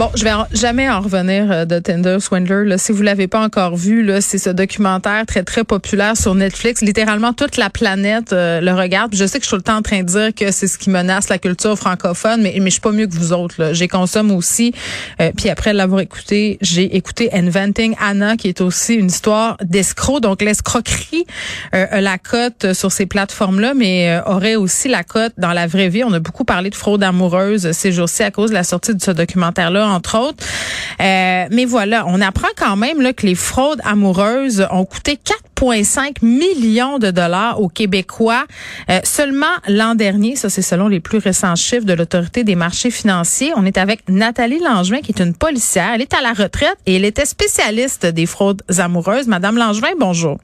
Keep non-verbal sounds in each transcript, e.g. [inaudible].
Bon, je vais jamais en revenir euh, de Tinder Swindler. Là. Si vous l'avez pas encore vu, là, c'est ce documentaire très très populaire sur Netflix. Littéralement toute la planète euh, le regarde. Je sais que je suis tout le temps en train de dire que c'est ce qui menace la culture francophone, mais mais je suis pas mieux que vous autres. J'ai consomme aussi. Euh, puis après l'avoir écouté, j'ai écouté Inventing Anna, qui est aussi une histoire d'escroc. Donc l'escroquerie euh, la cote sur ces plateformes-là, mais aurait aussi la cote dans la vraie vie. On a beaucoup parlé de fraude amoureuse ces jours-ci à cause de la sortie de ce documentaire-là, entre autres. Euh, mais voilà, on apprend quand même là, que les fraudes amoureuses ont coûté 4,5 millions de dollars aux Québécois euh, seulement l'an dernier. Ça, c'est selon les plus récents chiffres de l'autorité des marchés financiers. On est avec Nathalie Langevin, qui est une policière. Elle est à la retraite et elle était spécialiste des fraudes amoureuses. Madame Langevin, bonjour.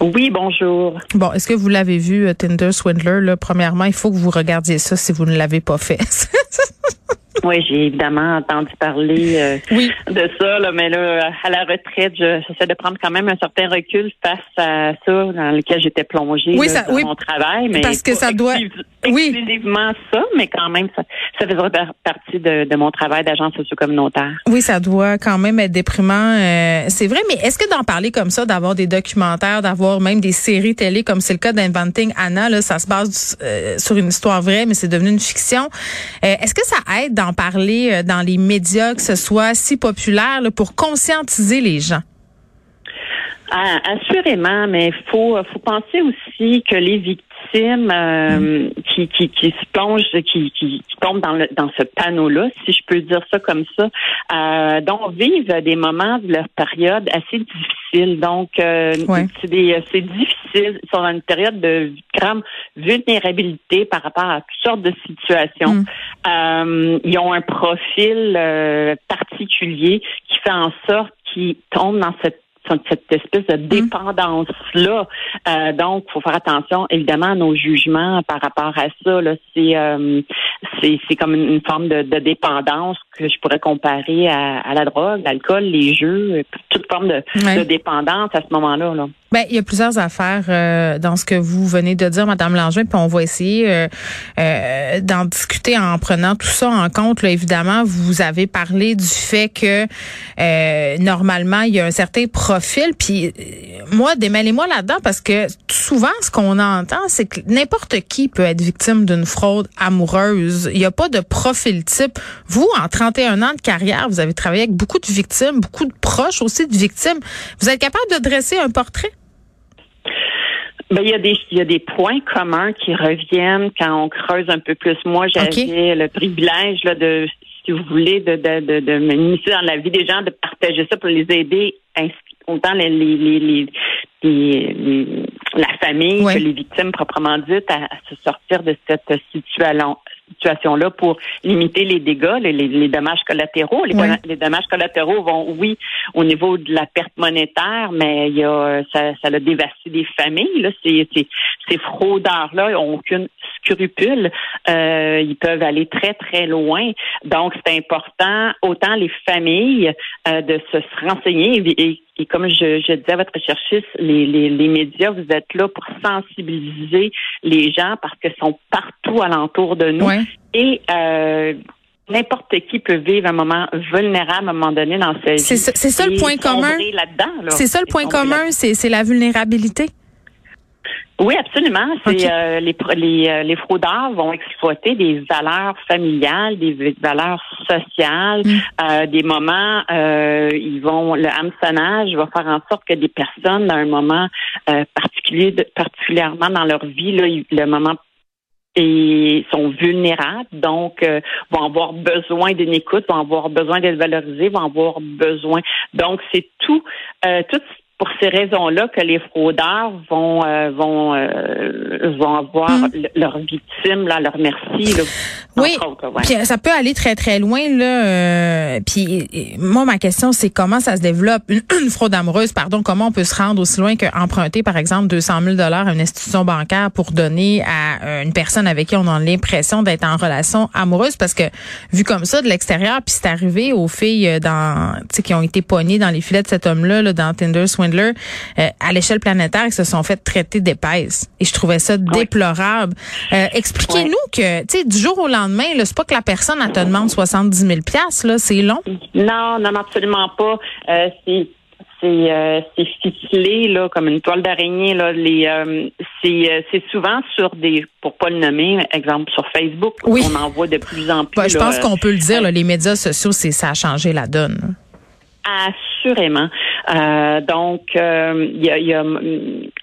Oui, bonjour. Bon, est-ce que vous l'avez vu, euh, Tinder Swindler? Là? Premièrement, il faut que vous regardiez ça si vous ne l'avez pas fait. [laughs] Oui, j'ai évidemment entendu parler euh, Oui. de ça, là, mais là, à la retraite, je- j'essaie de prendre quand même un certain recul face à ça dans lequel j'étais plongée Oui, là, ça- dans oui, mon travail. Mais parce que ça doit- exclus- oui. exclusivement ça, mais quand même, ça, ça faisait par- partie de, de mon travail d'agent socio-communautaire. Oui, ça doit quand même être déprimant. euh, c'est vrai, mais est-ce que d'en parler comme ça, d'avoir des documentaires, d'avoir même des séries télé, comme c'est le cas d'Inventing Anna, là, ça se base euh, sur une histoire vraie, mais c'est devenu une fiction. Euh, est-ce que ça aide d'en parler euh, dans les médias, que ce soit si populaire, là, pour conscientiser les gens? Ah, assurément, mais il faut, faut penser aussi que les victimes euh, qui, qui, qui se plongent, qui, qui, qui tombent dans, le, dans ce panneau-là, si je peux dire ça comme ça, euh, donc vivent des moments de leur période assez difficiles. Donc, euh, Ouais. c'est des- c'est difficile. Ils sont dans une période de grande vulnérabilité par rapport à toutes sortes de situations. Mm. Euh, ils ont un profil euh, particulier qui fait en sorte qu'ils tombent dans cette cette espèce de dépendance-là. Euh, donc, il faut faire attention, évidemment, à nos jugements par rapport à ça. Là. C'est, euh, c'est, c'est comme une forme de, de dépendance que je pourrais comparer à, à la drogue, l'alcool, les jeux, toute forme de, de dépendance à ce moment-là. Là. Ben, il y a plusieurs affaires euh, dans ce que vous venez de dire, Madame Langevin, puis on va essayer euh, euh, d'en discuter en prenant tout ça en compte. Là, évidemment, vous avez parlé du fait que euh, normalement il y a un certain profil. Puis euh, moi, démêlez-moi là-dedans parce que souvent, ce qu'on entend, c'est que n'importe qui peut être victime d'une fraude amoureuse. Il n'y a pas de profil type. Vous, en 31 ans de carrière, vous avez travaillé avec beaucoup de victimes, beaucoup de proches aussi de victimes. Vous êtes capable de dresser un portrait? Ben, il y a des il y a des points communs qui reviennent quand on creuse un peu plus. Moi, j'avais le privilège là, de si vous voulez, de, de, de, de m'initier dans la vie des gens, de partager ça pour les aider, autant les, les, la famille que les victimes proprement dites, à, à se sortir de cette situation situation-là pour limiter les dégâts, les, les- les dommages collatéraux. Les dommages collatéraux vont, oui, au niveau de la perte monétaire, mais il y a ça, ça a dévasté des familles. Là. Ces, ces, ces fraudeurs-là n'ont aucune scrupule. Euh, ils peuvent aller très, très loin. Donc, c'est important, autant les familles, euh, de se renseigner. Et, et- et comme je, je disais à votre recherchiste, les, les, les médias, vous êtes là pour sensibiliser les gens parce qu'ils sont partout alentour de nous. Ouais. Et euh, n'importe qui peut vivre un moment vulnérable à un moment donné dans sa vie. C'est ça- ça le point commun. C'est ça le point commun, c'est la vulnérabilité. Oui, absolument. C'est euh, les, les, euh, les fraudeurs vont exploiter des valeurs familiales, des valeurs sociales, Mm. euh, des moments. Euh, ils vont le hameçonnage va faire en sorte que des personnes, à un moment euh, particulier, particulièrement dans leur vie, là, le moment et sont vulnérables, donc euh, vont avoir besoin d'une écoute, vont avoir besoin d'être valorisés, vont avoir besoin. Donc c'est tout, euh, tout pour ces raisons-là que les fraudeurs vont euh, vont euh, vont avoir Mm. l- leurs victimes là, leur merci. Là, Oui. autres, ouais. Puis euh, ça peut aller très très loin là. euh, puis moi ma question c'est comment ça se développe une, [clears throat] une fraude amoureuse pardon comment on peut se rendre aussi loin qu'emprunter par exemple 200 000 dollars à une institution bancaire pour donner à euh, une personne avec qui on a l'impression d'être en relation amoureuse? Parce que vu comme ça de l'extérieur puis c'est arrivé aux filles euh, dans tu sais qui ont été pognées dans les filets de cet homme là, là dans Tinder Swindler Swindler à l'échelle planétaire qui se sont fait traiter d'épaisse. Et je trouvais ça déplorable. Expliquez-nous que, tu sais, du jour au lendemain, c'est pas que la personne elle te demande 70 000 là, c'est long. Non, non, absolument pas. c'est c'est euh, c'est ficelé là comme une toile d'araignée là les euh, c'est euh, c'est souvent sur des pour pas le nommer exemple sur Facebook oui. on en voit de plus en plus je pense qu'on peut le dire les médias sociaux c'est ça a changé la donne Assurément. Euh, donc, euh, il y a, y a,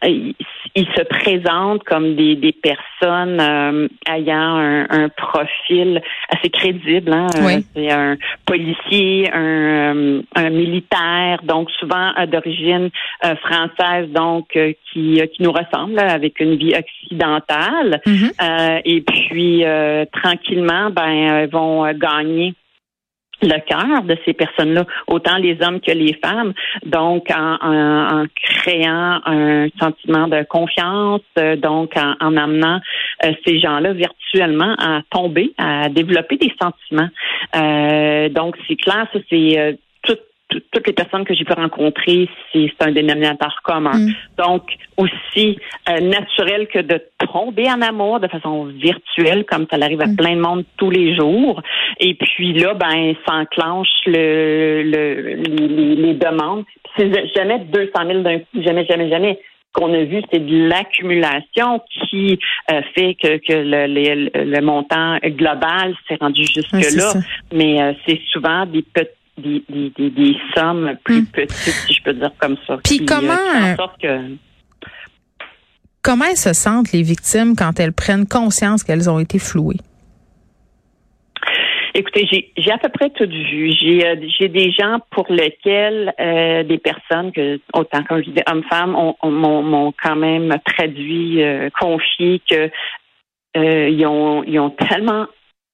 ils se présentent comme des, des personnes euh, ayant un, un, profil assez crédible. Hein? Oui. C'est un policier, un, un militaire, donc souvent d'origine française, donc qui, qui nous ressemble avec une vie occidentale. Mm-hmm. et puis, tranquillement, ben, vont gagner le cœur de ces personnes-là, autant les hommes que les femmes. Donc, en, créant un sentiment de confiance, euh, donc en, en amenant euh, ces gens-là virtuellement à tomber, à développer des sentiments. Euh, donc, c'est clair, ça c'est toutes les personnes que j'ai pu rencontrer, c'est un dénominateur commun. Mm. Donc, aussi euh, naturel que de tomber en amour de façon virtuelle, comme ça arrive à mm. plein de monde tous les jours. Et puis là, ben, s'enclenche le, le, les, les demandes. C'est jamais 200 000 d'un coup, jamais, jamais, jamais qu'on a vu, c'est de l'accumulation qui euh, fait que, que le, le, montant global s'est rendu jusque-là. Mais euh, c'est souvent des petits des, des, des, sommes plus hmm. petites, si je peux dire comme ça. Puis comment... Comment elles se sentent, les victimes, quand elles prennent conscience qu'elles ont été flouées? Écoutez, j'ai à peu près tout vu. J'ai euh, j'ai des gens pour lesquels euh, des personnes que autant comme je dis hommes-femmes m'ont quand même traduit, euh, confié que euh, ils ont ils ont tellement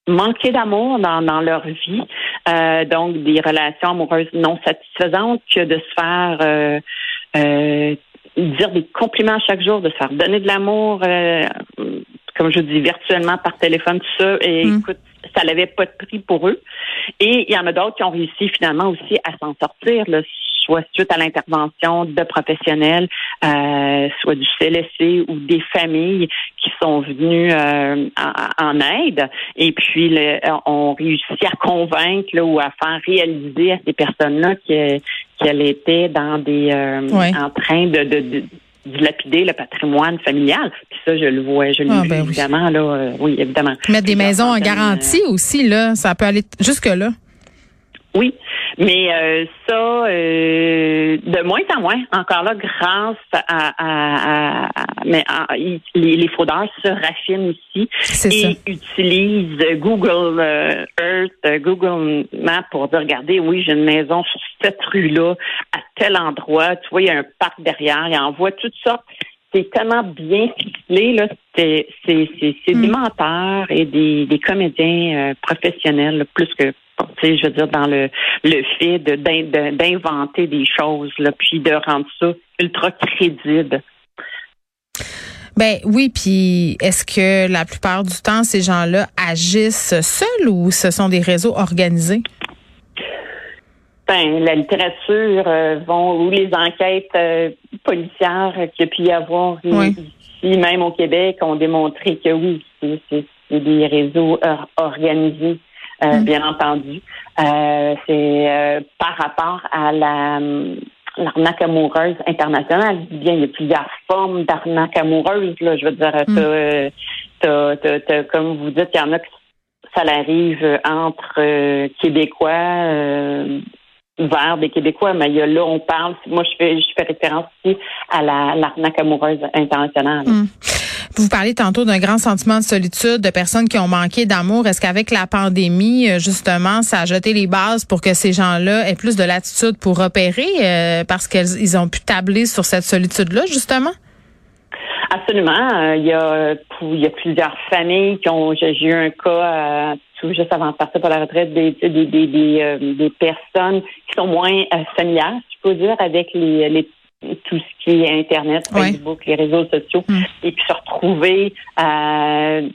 manquer d'amour dans, dans leur vie, euh, donc des relations amoureuses non satisfaisantes, que de se faire euh, euh, dire des compliments chaque jour, de se faire donner de l'amour, comme je dis, virtuellement par téléphone, tout ça. Et mm. écoute, ça n'avait pas de prix pour eux. Et il y en a d'autres qui ont réussi finalement aussi à s'en sortir. Là, soit suite à l'intervention de professionnels, euh, soit du CLSC ou des familles sont venues euh, en, aide. Et puis, le, on réussit à convaincre là, ou à faire réaliser à ces personnes-là qu'elles étaient dans des euh, en train de, de, dilapider le patrimoine familial. Puis ça, je le vois, je le ah, ben évidemment, là, oui, évidemment. Mettre des maisons en garantie aussi, là, ça peut aller jusque-là. Oui, mais euh, ça, euh, de moins en moins, encore là, grâce à, mais les, fraudeurs se raffinent aussi et utilisent Google euh, Earth, Google Maps pour dire, regardez, oui, j'ai une maison sur cette rue-là, à tel endroit, tu vois, il y a un parc derrière, il envoie toutes sortes c'est tellement bien ficelé, là. C'est, c'est, c'est, des hmm. menteurs et des, des comédiens professionnels, plus que je veux dire, dans le, le fait d'inventer des choses, là, puis de rendre ça ultra crédible. Ben oui, puis est-ce que la plupart du temps, ces gens-là agissent seuls ou ce sont des réseaux organisés? Ben, la littérature euh, vont ou les enquêtes euh, policières qu'il y a pu y avoir ici, même au Québec, ont démontré que oui, c'est des réseaux organisés. Euh, mm. bien entendu. Euh, c'est euh, par rapport à la l'arnaque amoureuse internationale. bien, il y a plusieurs formes d'arnaque amoureuse. Là, je veux dire, mm. comme vous dites, il y en a qui ça arrive entre Québécois vers des Québécois, mais il y a là, on parle, moi je fais je fais référence ici à la l'arnaque amoureuse internationale. Mm. Vous parlez tantôt d'un grand sentiment de solitude, de personnes qui ont manqué d'amour. Est-ce qu'avec la pandémie, euh, justement, ça a jeté les bases pour que ces gens-là aient plus de latitude pour opérer euh, parce qu'ils ont pu tabler sur cette solitude-là, justement? Absolument. Euh, il, y a, il y a plusieurs familles qui ont. J'ai eu un cas tout juste avant de partir pour la retraite des, des, des, des, personnes qui sont moins familières, je peux dire, avec les, les tout ce qui est Internet, Facebook, les réseaux sociaux, mm. et puis se retrouver euh,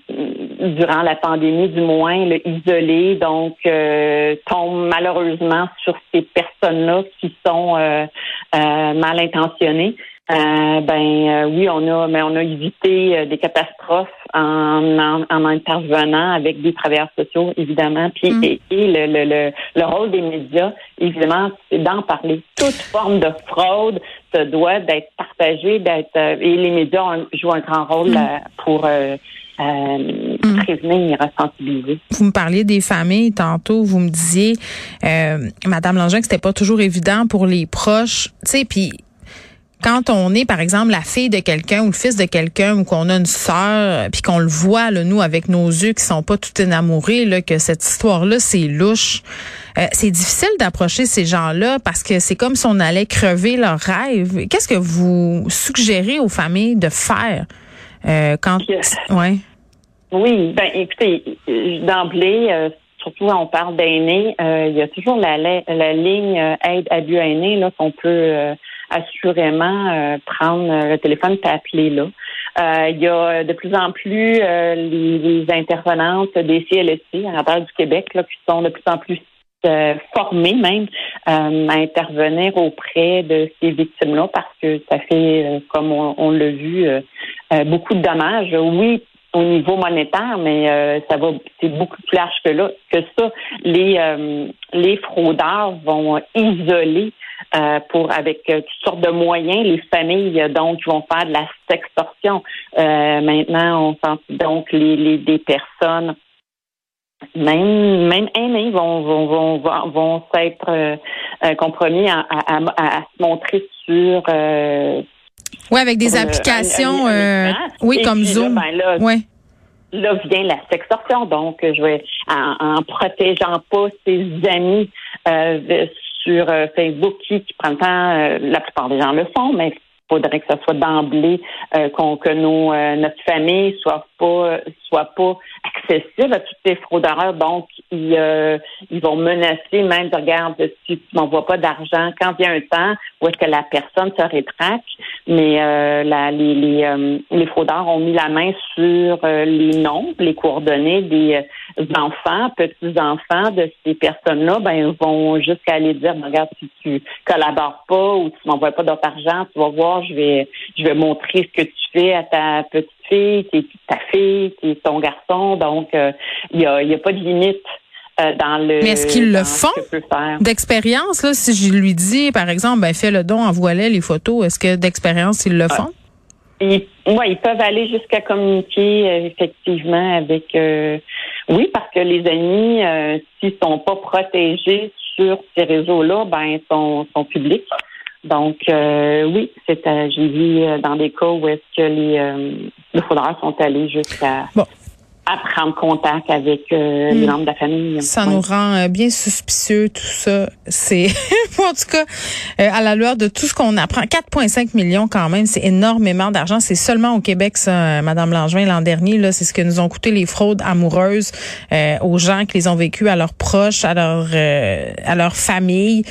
durant la pandémie, du moins, isolé, donc euh, tombe malheureusement sur ces personnes-là qui sont euh, mal intentionnés. Euh, ben euh, oui, on a, mais on a évité euh, des catastrophes en, en, intervenant avec des travailleurs sociaux, évidemment. Puis mm. et, le, le, le, rôle des médias, évidemment, c'est d'en parler. Toute forme de fraude se doit d'être partagée, d'être et les médias jouent un grand rôle mm. pour euh, mm. prévenir et ressensibiliser. Vous me parliez des familles tantôt, vous me disiez, euh, Madame Langin, que c'était pas toujours évident pour les proches, tu sais, puis quand on est, par exemple, la fille de quelqu'un ou le fils de quelqu'un ou qu'on a une sœur, puis qu'on le voit, là, nous, avec nos yeux qui sont pas tout énamourés, là, que cette histoire-là, c'est louche. Euh, c'est difficile d'approcher ces gens-là parce que c'est comme si on allait crever leurs rêves. Qu'est-ce que vous suggérez aux familles de faire euh, quand... Ouais. Oui, ben écoutez, d'emblée, euh, surtout quand on parle d'aînés, il y a toujours la, la, ligne aide abus aînés là qu'on peut assurément euh, prendre euh, le téléphone et appeler là. Euh, il y a de plus en plus les, intervenantes des CLSC à l'intérieur du Québec là, qui sont de plus en plus formées même à intervenir auprès de ces victimes-là parce que ça fait, comme on, l'a vu, beaucoup de dommages. Oui, au niveau monétaire, mais ça va, c'est beaucoup plus large que là que ça. Les les fraudeurs vont isoler euh, pour avec euh, toutes sortes de moyens les familles euh, donc vont faire de la sextorsion. maintenant, on sent donc les, les des personnes même même aînés vont vont vont vont, s'être compromis à, à, à, se montrer sur oui, avec des applications, oui, comme Zoom. ben là, là vient la sextorsion. Donc, je vais en, en protégeant pas ses amis euh, sur euh, Facebook qui, qui prend le temps, euh, la plupart des gens le font, mais il faudrait que ce soit d'emblée euh, qu'on que nos notre famille soit pas soit pas à tous ces fraudeurs. Donc, ils, ils vont menacer même de regarder si tu m'envoies pas d'argent quand a un temps où est-ce que la personne se rétracte. Mais la, les, les, les, fraudeurs ont mis la main sur les noms, les coordonnées des enfants, petits-enfants de ces personnes-là, ben, ils vont jusqu'à aller dire, ben, regarde, si tu collabores pas ou tu m'envoies pas d'autre argent, tu vas voir, je vais, je vais montrer ce que tu fais à ta petite fille, ta fille, ton garçon. Donc, euh, il n'y a, y a pas de limite. Euh, dans le, Mais est-ce qu'ils le font d'expérience là? Si je lui dis par exemple ben fais le don envoie-les les photos est-ce que d'expérience ils le ah. font? Ils, ils peuvent aller jusqu'à communiquer euh, effectivement avec oui, parce que les amis, euh, s'ils sont pas protégés sur ces réseaux-là, ben sont, sont publics. Donc euh, oui, c'est j'ai vu euh, dans des cas où est-ce que les, les fraudeurs sont allés jusqu'à à prendre contact avec euh, les hmm. membres de la famille. Ça nous rend euh, bien suspicieux tout ça. C'est [laughs] en tout cas euh, à la lueur de tout ce qu'on apprend. 4,5 millions quand même, c'est énormément d'argent. C'est seulement au Québec, ça, Madame Langevin l'an dernier. Là, c'est ce que nous ont coûté les fraudes amoureuses aux gens qui les ont vécues, à leurs proches, à leur à leur famille.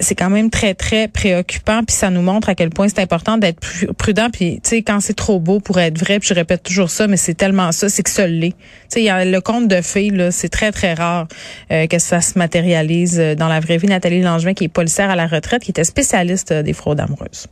c'est quand même très très préoccupant. Puis ça nous montre à quel point c'est important d'être prudent. Puis tu sais quand c'est trop beau pour être vrai, puis je répète toujours ça, mais c'est tellement ça, c'est que ça l'est. Tu sais, le conte de fées, là, c'est très, très rare euh, que ça se matérialise euh, dans la vraie vie. Nathalie Langevin, qui est policière à la retraite, qui était spécialiste euh, des fraudes amoureuses.